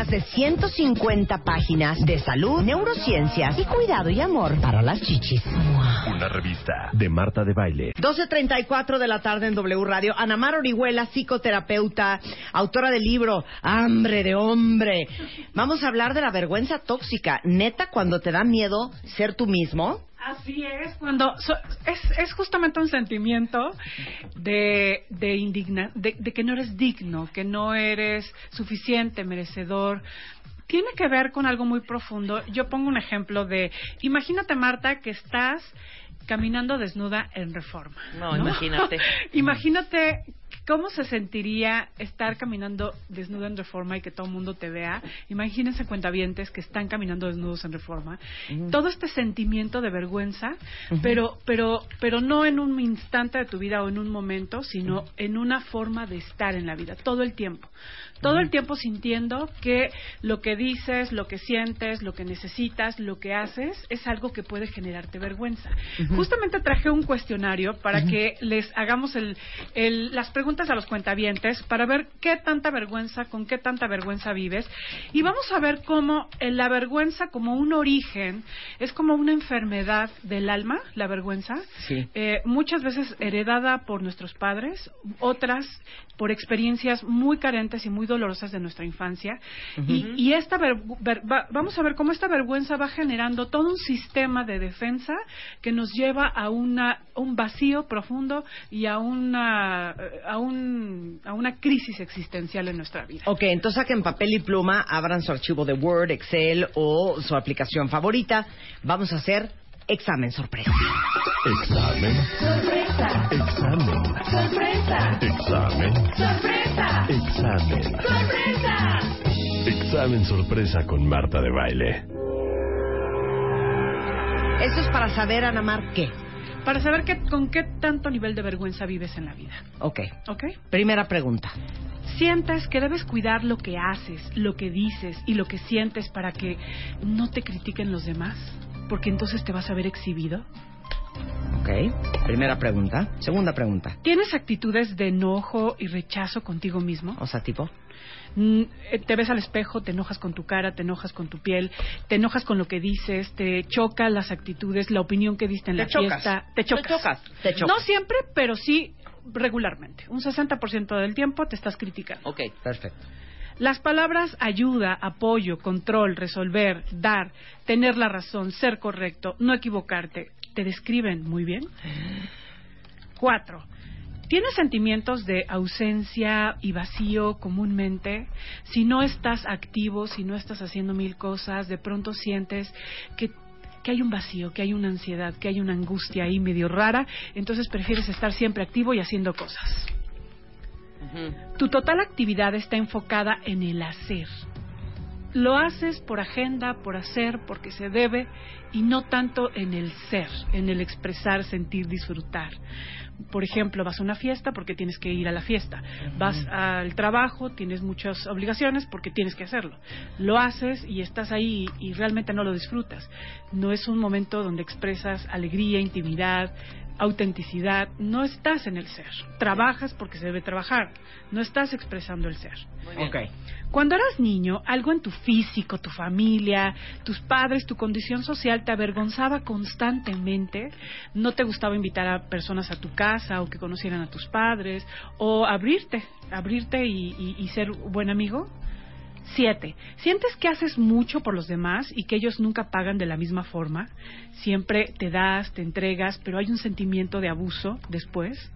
más de 150 páginas de salud, neurociencias y cuidado y amor para las chichis. Una revista de Marta de Baile. 12.34 de la tarde en W Radio. Anamar Orihuela, psicoterapeuta, autora del libro Hambre de Hombre. Vamos a hablar de la vergüenza tóxica. Neta, cuando te da miedo ser tú mismo. Así es, cuando so- es, es justamente un sentimiento de, de indigna, de, de que no eres digno, que no eres suficiente, merecedor. Tiene que ver con algo muy profundo. Yo pongo un ejemplo de, imagínate Marta que estás caminando desnuda en reforma. No, imagínate. imagínate cómo se sentiría estar caminando desnuda en reforma y que todo el mundo te vea. Imagínense cuentavientes que están caminando desnudos en reforma. Todo este sentimiento de vergüenza, pero, pero, pero no en un instante de tu vida o en un momento, sino en una forma de estar en la vida, todo el tiempo. Todo el tiempo sintiendo que lo que dices, lo que sientes, lo que necesitas, lo que haces, es algo que puede generarte vergüenza. Justamente traje un cuestionario para que les hagamos el, el- las preguntas a los cuentavientes para ver qué tanta vergüenza, con qué tanta vergüenza vives. Y vamos a ver cómo eh, la vergüenza como un origen es como una enfermedad del alma, la vergüenza. Sí. Eh, muchas veces heredada por nuestros padres, otras por experiencias muy carentes y muy dolorosas de nuestra infancia. y, y esta ver- ver- va- vamos a ver cómo esta vergüenza va generando todo un sistema de defensa que nos lleva a una un vacío profundo y a una eh, a un a una crisis existencial en nuestra vida. Ok, entonces saquen papel y pluma, abran su archivo de Word, Excel o su aplicación favorita. Vamos a hacer examen sorpresa. Examen. Sorpresa. Examen. Sorpresa. Examen. Sorpresa. Examen. Sorpresa. Examen sorpresa con Marta de Baile. Eso es para saber, Anamar, qué. Para saber qué, con qué tanto nivel de vergüenza vives en la vida. Ok. ¿Ok? Primera pregunta. sientes que debes cuidar lo que haces, lo que dices y lo que sientes para que no te critiquen los demás, porque entonces te vas a ver exhibido. Ok. Primera pregunta. Segunda pregunta. ¿Tienes actitudes de enojo y rechazo contigo mismo? O sea, tipo. Mm, eh, Te ves al espejo, te enojas con tu cara, te enojas con tu piel, te enojas con lo que dices, te chocan las actitudes, la opinión que diste en Te la chocas. fiesta. Te chocas. Te chocas. Te chocas. No siempre, pero sí regularmente. Un 60% del tiempo te estás criticando. Ok. Perfecto. Las palabras ayuda, apoyo, control, resolver, dar, tener la razón, ser correcto, no equivocarte, te describen muy bien. Cuatro. ¿Tienes sentimientos de ausencia y vacío comúnmente? Si no estás activo, si no estás haciendo mil cosas, de pronto sientes que, que hay un vacío, que hay una ansiedad, que hay una angustia ahí medio rara, entonces prefieres estar siempre activo y haciendo cosas. Tu total actividad está enfocada en el hacer. Lo haces por agenda, por hacer, porque se debe, y no tanto en el ser, en el expresar, sentir, disfrutar. Por ejemplo, vas a una fiesta porque tienes que ir a la fiesta. Vas al trabajo, tienes muchas obligaciones porque tienes que hacerlo. Lo haces y estás ahí y, realmente no lo disfrutas. No es un momento donde expresas alegría, intimidad, autenticidad. No estás en el ser. Trabajas porque se debe trabajar. No estás expresando el ser. Ok. Cuando eras niño, algo en tu físico, tu familia, tus padres, tu condición social te avergonzaba constantemente. No te gustaba invitar a personas a tu casa o que conocieran a tus padres o abrirte, abrirte y, y- y ser buen amigo. Siete, ¿sientes que haces mucho por los demás y que ellos nunca pagan de la misma forma? Siempre te das, te entregas, pero hay un sentimiento de abuso después.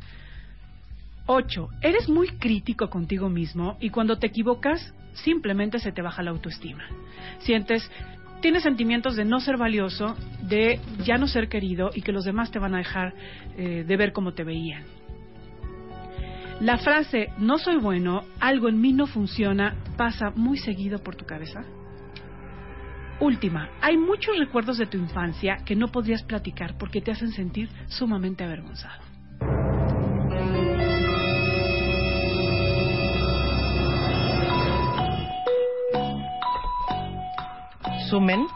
Ocho, eres muy crítico contigo mismo y cuando te equivocas simplemente se te baja la autoestima. Sientes, tienes sentimientos de no ser valioso, de ya no ser querido y que los demás te van a dejar eh, de ver como te veían. La frase no soy bueno, algo en mí no funciona, pasa muy seguido por tu cabeza. Última, hay muchos recuerdos de tu infancia que no podrías platicar porque te hacen sentir sumamente avergonzado. Sumen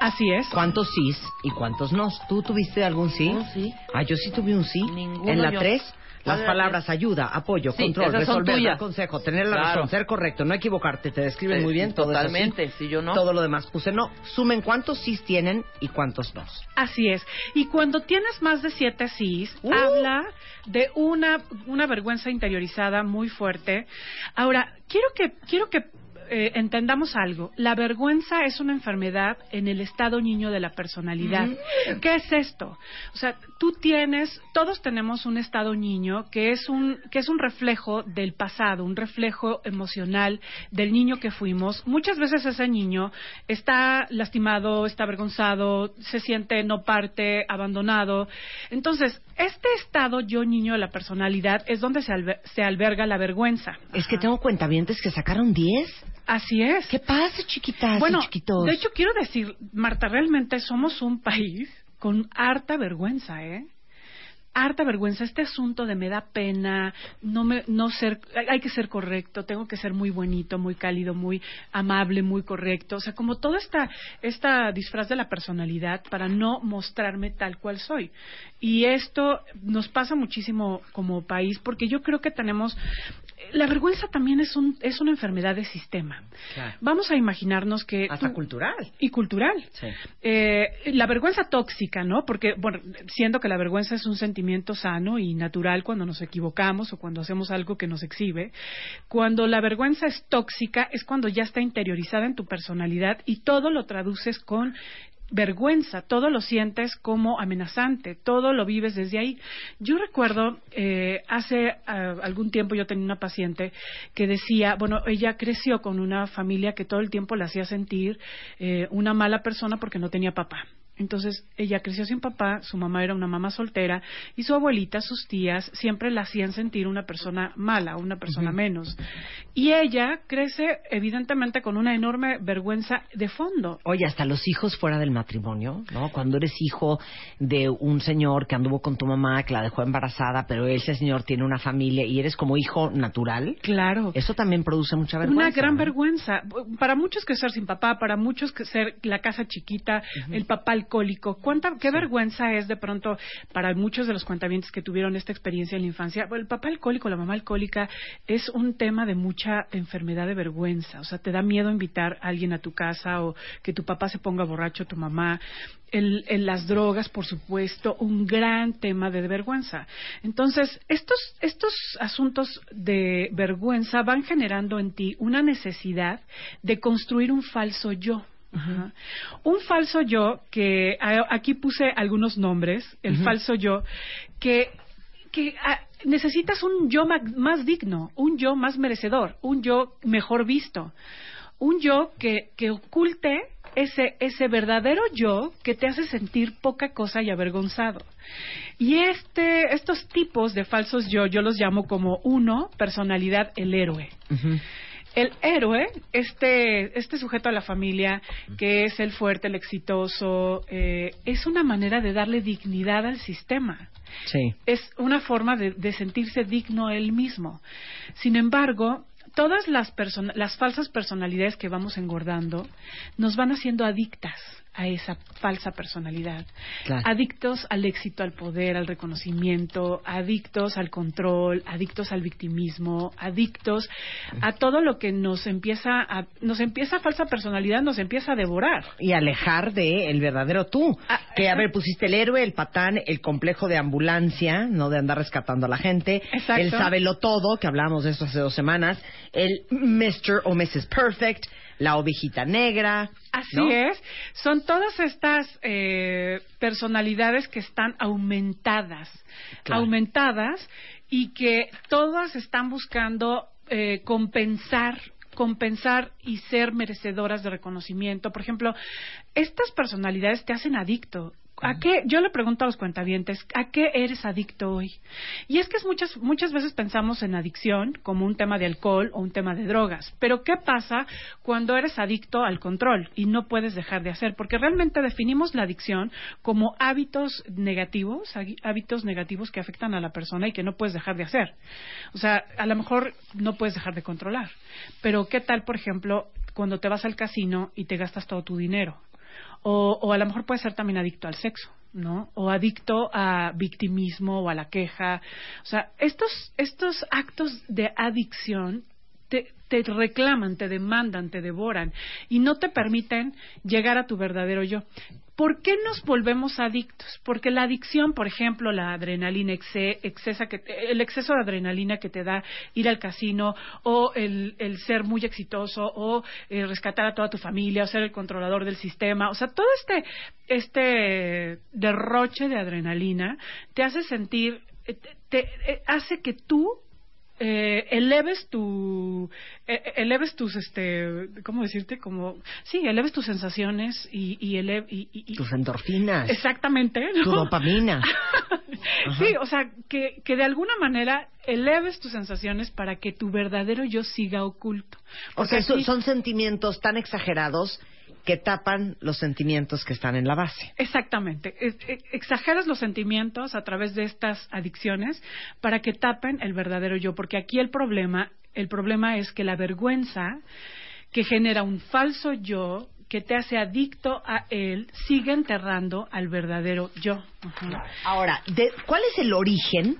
Así es. cuántos sís y cuántos nos. ¿Tú tuviste algún sí? Un sí. Ah, yo sí tuve un sí. Ninguno en la yo. 3, las ¿Cuál era palabras ayuda, apoyo, Sí, control, resolver, dar consejo, tener la Claro. razón, ser correcto, no equivocarte, te describen Eh, muy bien. todo eso sí. Totalmente, si yo no. Todo lo demás puse no. Sumen cuántos sís tienen y cuántos no. Así es. Y cuando tienes más de siete sís, Uh. habla de una, una vergüenza interiorizada muy fuerte. Ahora, quiero que, quiero que eh, entendamos algo. La vergüenza es una enfermedad en el estado niño de la personalidad. ¿Qué es esto? O sea, tú tienes, todos tenemos un estado niño que es un, que es un reflejo del pasado, un reflejo emocional del niño que fuimos. Muchas veces ese niño está lastimado, está avergonzado, se siente no parte, abandonado. Entonces, este estado yo niño de la personalidad es donde se, se alberga la vergüenza. Es que tengo cuentavientes que sacaron 10. Así es. ¿Qué pasa, chiquitas y chiquitos? de hecho quiero decir, Marta, realmente somos un país con harta vergüenza, ¿eh? Harta vergüenza. Este asunto de me da pena, no me, no ser, hay- hay que ser correcto, tengo que ser muy bonito, muy cálido, muy amable, muy correcto. O sea, como toda esta, esta disfraz de la personalidad para no mostrarme tal cual soy. Y esto nos pasa muchísimo como país porque yo creo que tenemos, la vergüenza también es un, es una enfermedad de sistema. Claro. Vamos a imaginarnos que Hasta tú- cultural. y cultural. Sí. Eh, la vergüenza tóxica, ¿no? Porque, bueno, siendo que la vergüenza es un sentimiento sano y natural cuando nos equivocamos o cuando hacemos algo que nos exhibe, cuando la vergüenza es tóxica es cuando ya está interiorizada en tu personalidad y todo lo traduces con vergüenza, todo lo sientes como amenazante, todo lo vives desde ahí. Yo recuerdo, eh, hace ah, algún tiempo yo tenía una paciente que decía, bueno, ella creció con una familia que todo el tiempo la hacía sentir eh, una mala persona porque no tenía papá. Entonces ella creció sin papá, su mamá era una mamá soltera y su abuelita, sus tías, siempre la hacían sentir una persona mala, una persona menos. Y ella crece evidentemente con una enorme vergüenza de fondo. Oye, hasta los hijos fuera del matrimonio, ¿no? Cuando eres hijo de un señor que anduvo con tu mamá, que la dejó embarazada, pero ese señor tiene una familia y eres como hijo natural, Claro. eso también produce mucha vergüenza. Una gran ¿no? vergüenza. Para muchos que ser sin papá, para muchos que ser la casa chiquita, el papá alcohólico. ¿Cuánta, ¿Qué vergüenza es de pronto para muchos de los cuentavientes que tuvieron esta experiencia en la infancia? Bueno, el papá alcohólico, la mamá alcohólica es un tema de mucha enfermedad de vergüenza. O sea, te da miedo invitar a alguien a tu casa o que tu papá se ponga borracho, tu mamá. El, el- las drogas, por supuesto, un gran tema de vergüenza. Entonces, estos, estos asuntos de vergüenza van generando en ti una necesidad de construir un falso yo. Ajá. Un falso yo que a- aquí puse algunos nombres, el falso yo, que, que ah, necesitas un yo ma- más digno, un yo más merecedor, un yo mejor visto, un yo que, que oculte ese, ese verdadero yo que te hace sentir poca cosa y avergonzado. Y este, estos tipos de falsos yo, yo los llamo como uno, personalidad, el héroe. El héroe, este, este sujeto a la familia, que es el fuerte, el exitoso, eh, es una manera de darle dignidad al sistema. Sí. Es una forma de, de sentirse digno él mismo. Sin embargo, todas las, las falsas personalidades que vamos engordando nos van haciendo adictas a esa falsa personalidad. Claro. Adictos al éxito, al poder, al reconocimiento, adictos al control, adictos al victimismo, adictos a todo lo que nos empieza a, nos empieza falsa personalidad, nos empieza a devorar. y alejar de el verdadero tú. Ah, que, a ver, pusiste el héroe, el patán, el complejo de ambulancia, no de andar rescatando a la gente, Exacto. el sábelo todo, que hablábamos de eso hace dos semanas, el Mr. o Mrs. Perfect, la ovejita negra. Así ¿no? es. Son todas estas eh, personalidades que están aumentadas, Claro. aumentadas y que todas están buscando eh, compensar compensar y ser merecedoras de reconocimiento. Por ejemplo, estas personalidades te hacen adicto ¿A qué? Yo le pregunto a los cuentavientes, ¿a qué eres adicto hoy? Y es que es muchas, muchas veces pensamos en adicción como un tema de alcohol o un tema de drogas. Pero ¿qué pasa cuando eres adicto al control y no puedes dejar de hacer? Porque realmente definimos la adicción como hábitos negativos, hábitos negativos que afectan a la persona y que no puedes dejar de hacer. O sea, a lo mejor no puedes dejar de controlar. Pero ¿qué tal, por ejemplo, cuando te vas al casino y te gastas todo tu dinero? O, o a lo mejor puede ser también adicto al sexo, ¿no? O adicto a victimismo o a la queja. O sea, estos, estos actos de adicción te, te, reclaman, te demandan, te devoran y no te permiten llegar a tu verdadero yo. ¿Por qué nos volvemos adictos? Porque la adicción, por ejemplo, la adrenalina que el exceso de adrenalina que te da ir al casino o el, ser muy exitoso o eh, rescatar a toda tu familia o ser el controlador del sistema, o sea, todo este este derroche de adrenalina te hace sentir eh, te eh, hace que tú eh, eleves tu eh, eh, eleves tus este cómo decirte como sí eleves tus sensaciones y y, tus endorfinas. Exactamente tu dopamina. Sí o sea que que de alguna manera eleves tus sensaciones para que tu verdadero yo siga oculto. O sea son sentimientos tan exagerados que tapan los sentimientos que están en la base. Exactamente. E, exageras los sentimientos a través de estas adicciones para que tapen el verdadero yo, porque aquí el problema, el problema es que la vergüenza que genera un falso yo que te hace adicto a él sigue enterrando al verdadero yo. Ahora, ¿cuál es el origen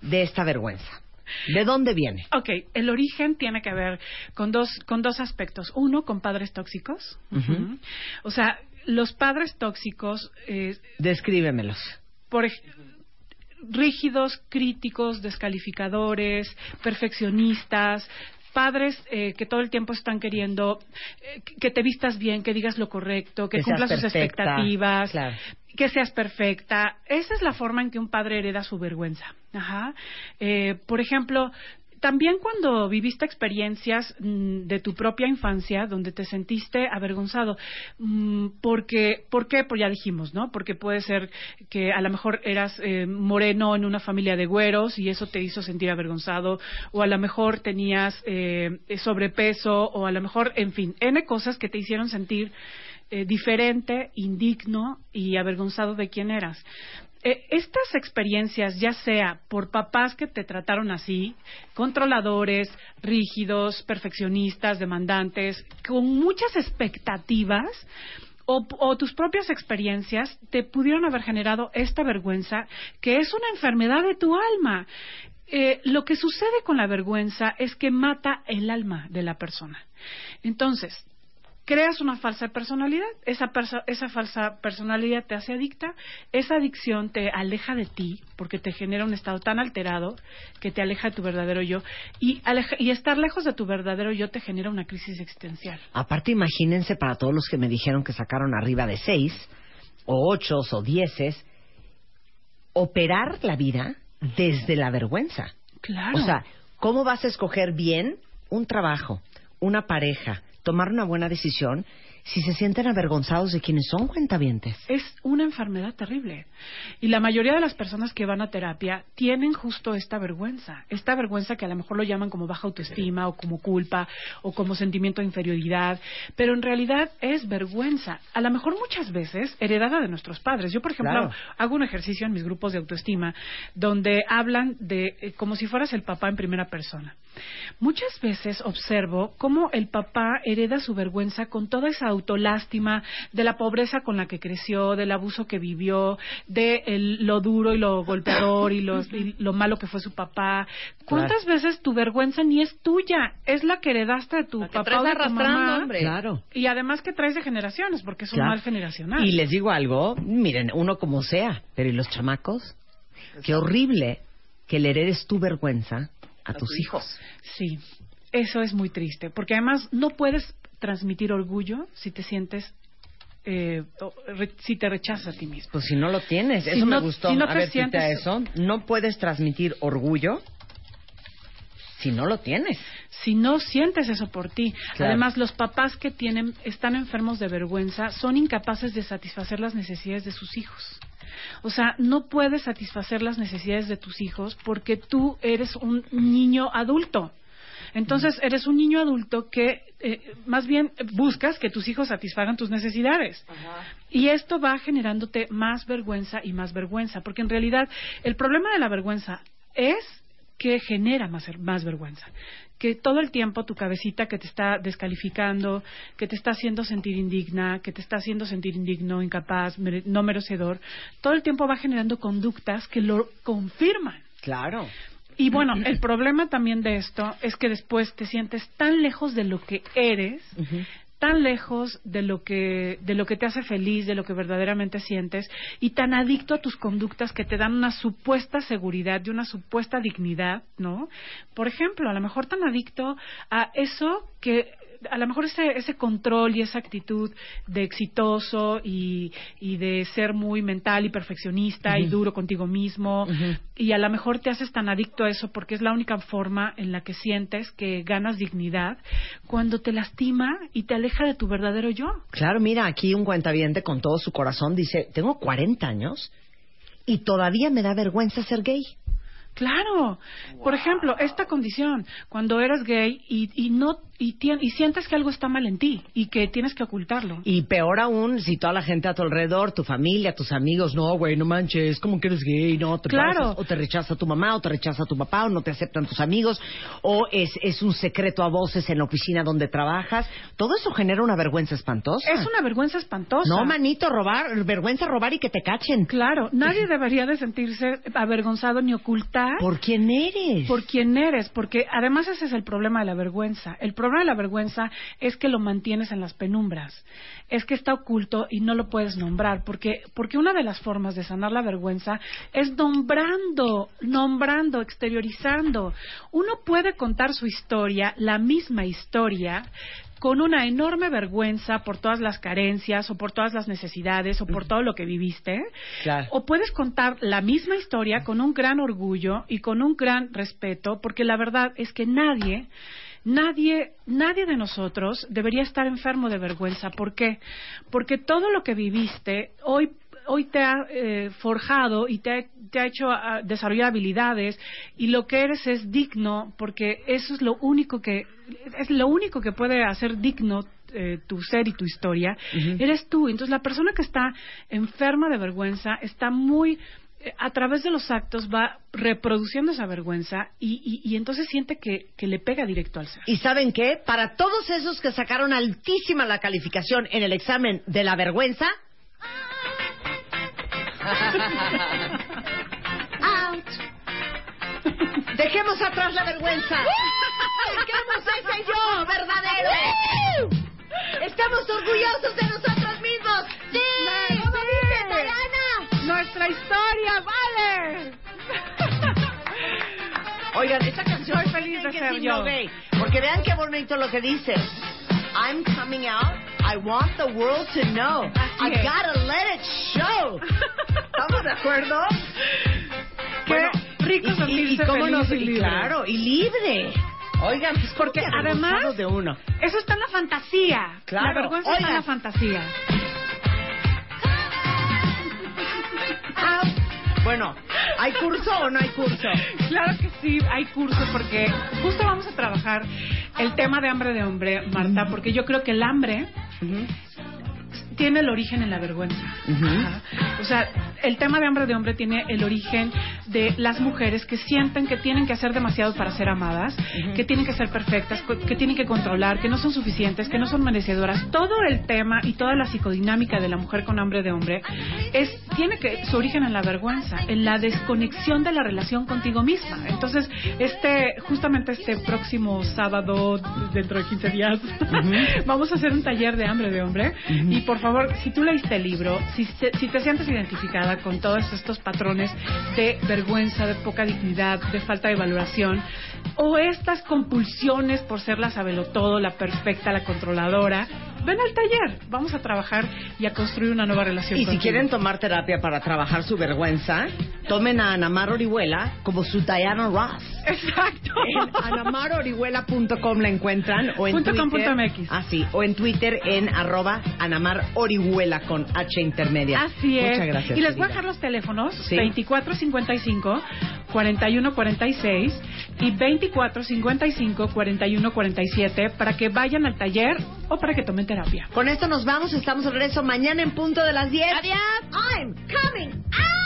de esta vergüenza? ¿De dónde viene? Ok, el origen tiene que ver con dos, con dos aspectos. Uno, con padres tóxicos. O sea, los padres tóxicos. Eh, Descríbemelos. Por rígidos, críticos, descalificadores, perfeccionistas, padres eh, que todo el tiempo están queriendo eh, que te vistas bien, que digas lo correcto, que, cumplas sus expectativas, que seas perfecta. Esa es la forma en que un padre hereda su vergüenza. Ajá. Eh, por ejemplo, también cuando viviste experiencias mm, de tu propia infancia donde te sentiste avergonzado, mm, porque, ¿por qué? Pues ya dijimos, ¿no? Porque puede ser que a lo mejor eras eh, moreno en una familia de güeros y eso te hizo sentir avergonzado, o a lo mejor tenías eh, sobrepeso, o a lo mejor, en fin, N cosas que te hicieron sentir eh, diferente, indigno y avergonzado de quién eras. Eh, estas experiencias, ya sea por papás que te trataron así, controladores, rígidos, perfeccionistas, demandantes, con muchas expectativas, o, tus propias experiencias te pudieron haber generado esta vergüenza que es una enfermedad de tu alma. Eh, lo que sucede con la vergüenza es que mata el alma de la persona. Entonces, creas una falsa personalidad, esa, esa falsa personalidad te hace adicta, esa adicción te aleja de ti porque te genera un estado tan alterado que te aleja de tu verdadero yo y, y estar lejos de tu verdadero yo te genera una crisis existencial. Aparte, imagínense para todos los que me dijeron que sacaron arriba de seis o ocho o dieces, operar la vida desde la vergüenza. Claro. O sea, ¿cómo vas a escoger bien un trabajo, una pareja, tomar una buena decisión si se sienten avergonzados de quienes son cuentavientes. Es una enfermedad terrible. Y la mayoría de las personas que van a terapia tienen justo esta vergüenza. Esta vergüenza que a lo mejor lo llaman como baja autoestima o como culpa o como sentimiento de inferioridad. Pero en realidad es vergüenza. A lo mejor muchas veces heredada de nuestros padres. Yo, por ejemplo, hago un ejercicio en mis grupos de autoestima donde hablan de eh, como si fueras el papá en primera persona. Muchas veces observo cómo el papá hereda su vergüenza con toda esa autolástima de la pobreza con la que creció, del abuso que vivió, de lo duro y lo golpeador y, lo malo que fue su papá. ¿Cuántas veces tu vergüenza ni es tuya? Es la que heredaste de tu papá o de tu mamá. Hombre. Claro. Y además que traes de generaciones, porque es un mal generacional. Y les digo algo, miren, uno como sea, pero ¿y los chamacos? Qué horrible que le heredes tu vergüenza a, tus hijos. Sí, eso es muy triste, porque además no puedes transmitir orgullo si te sientes eh, si te rechazas a ti mismo. Pues si no lo tienes, eso me gustó. a ver, eso. No puedes transmitir orgullo si no lo tienes. Si no sientes eso por ti. Además, los papás que tienen están enfermos de vergüenza son incapaces de satisfacer las necesidades de sus hijos. O sea, no puedes satisfacer las necesidades de tus hijos porque tú eres un niño adulto. Entonces, eres un niño adulto que eh, más bien buscas que tus hijos satisfagan tus necesidades. Y esto va generándote más vergüenza y más vergüenza, porque en realidad el problema de la vergüenza es que genera más, más vergüenza. Que todo el tiempo tu cabecita que te está descalificando, que te está haciendo sentir indigna, que te está haciendo sentir indigno, incapaz, no merecedor, todo el tiempo va generando conductas que lo confirman. Claro. Y bueno, el problema también de esto es que después te sientes tan lejos de lo que eres, tan lejos de lo que de lo que te hace feliz, de lo que verdaderamente sientes y tan adicto a tus conductas que te dan una supuesta seguridad y una supuesta dignidad, ¿no? Por ejemplo, a lo mejor tan adicto a eso que a lo mejor ese, ese control y esa actitud de exitoso y, y de ser muy mental y perfeccionista y duro contigo mismo y a lo mejor te haces tan adicto a eso porque es la única forma en la que sientes que ganas dignidad cuando te lastima y te aleja de tu verdadero yo. Claro, mira, aquí un cuentaviente con todo su corazón dice, tengo 40 años y todavía me da vergüenza ser gay. Claro. Por ejemplo, esta condición, cuando eres gay y, y no y, y, sientes que algo está mal en ti y que tienes que ocultarlo. Y peor aún, si toda la gente a tu alrededor, tu familia, tus amigos, no, güey, no manches, como que eres gay, no, te claro. o te rechaza tu mamá, o te rechaza tu papá, o no te aceptan tus amigos, o es, es un secreto a voces en la oficina donde trabajas. Todo eso genera una vergüenza espantosa. Es una vergüenza espantosa. No, manito, robar, vergüenza robar y que te cachen. Claro, nadie debería de sentirse avergonzado ni ocultar. ¿Por quién eres? Por quién eres, porque además ese es el problema de la vergüenza. El problema de la vergüenza es que lo mantienes en las penumbras, es que está oculto y no lo puedes nombrar, porque, porque una de las formas de sanar la vergüenza es nombrando, nombrando, exteriorizando. Uno puede contar su historia, la misma historia, con una enorme vergüenza por todas las carencias o por todas las necesidades o por todo lo que viviste. O puedes contar la misma historia con un gran orgullo y con un gran respeto, porque la verdad es que nadie Nadie, nadie de nosotros debería estar enfermo de vergüenza. ¿Por qué? Porque todo lo que viviste hoy hoy te ha eh, forjado y te ha, te ha hecho ah, desarrollar habilidades y lo que eres es digno porque eso es lo único que es lo único que puede hacer digno eh, tu ser y tu historia eres tú entonces la persona que está enferma de vergüenza está muy a través de los actos va reproduciendo esa vergüenza y, entonces siente que, le pega directo al ser. ¿Y saben qué? Para todos esos que sacaron altísima la calificación en el examen de la vergüenza... Dejemos atrás la vergüenza. Dejemos ese yo verdadero. Estamos orgullosos de nosotros mismos. Sí nuestra historia, vale. Oigan, esta canción Soy feliz de ser yo. porque vean qué bonito lo que dice. I'm coming out. I want the world to know. I gotta let it show. ¿Estamos de acuerdo? Qué rico sentirse y, cómo feliz y libre. Claro, y libre. Oigan, pues porque además de uno. eso está en la fantasía. Claro. La vergüenza está en la fantasía. Bueno, ¿hay curso o no hay curso? Claro que sí, hay curso porque justo vamos a trabajar el tema de hambre de hombre, Marta, porque yo creo que el hambre tiene el origen en la vergüenza. O sea, el tema de hambre de hombre tiene el origen de las mujeres que sienten que tienen que hacer demasiado para ser amadas, que tienen que ser perfectas, que tienen que controlar, que no son suficientes, que no son merecedoras. Todo el tema y toda la psicodinámica de la mujer con hambre de hombre es tiene que su origen en la vergüenza, en la desconexión de la relación contigo misma. Entonces, este justamente este próximo sábado dentro de 15 días vamos a hacer un taller de hambre de hombre y por favor, si tú leíste el libro, si, si te sientes identificada con todos estos patrones de vergüenza, de poca dignidad, de falta de valoración, o estas compulsiones por ser la todo, la perfecta, la controladora, ven al taller. Vamos a trabajar y a construir una nueva relación. Y si quieren tomar terapia para trabajar su vergüenza, tomen a Anamar Orihuela como su Diana Ross. Exacto. En anamarorihuela.com la encuentran o en Punto com Twitter. punto MX. Así, o en Twitter en arroba Anamar Orihuela con H intermedia. Así es. Muchas gracias. y les voy a dejar los teléfonos Sí. 2455 4146 y 2455 4147 para que vayan al taller o para que tomen terapia. Con esto nos vamos, estamos de regreso mañana en punto de las 10. Adiós. I'm coming out.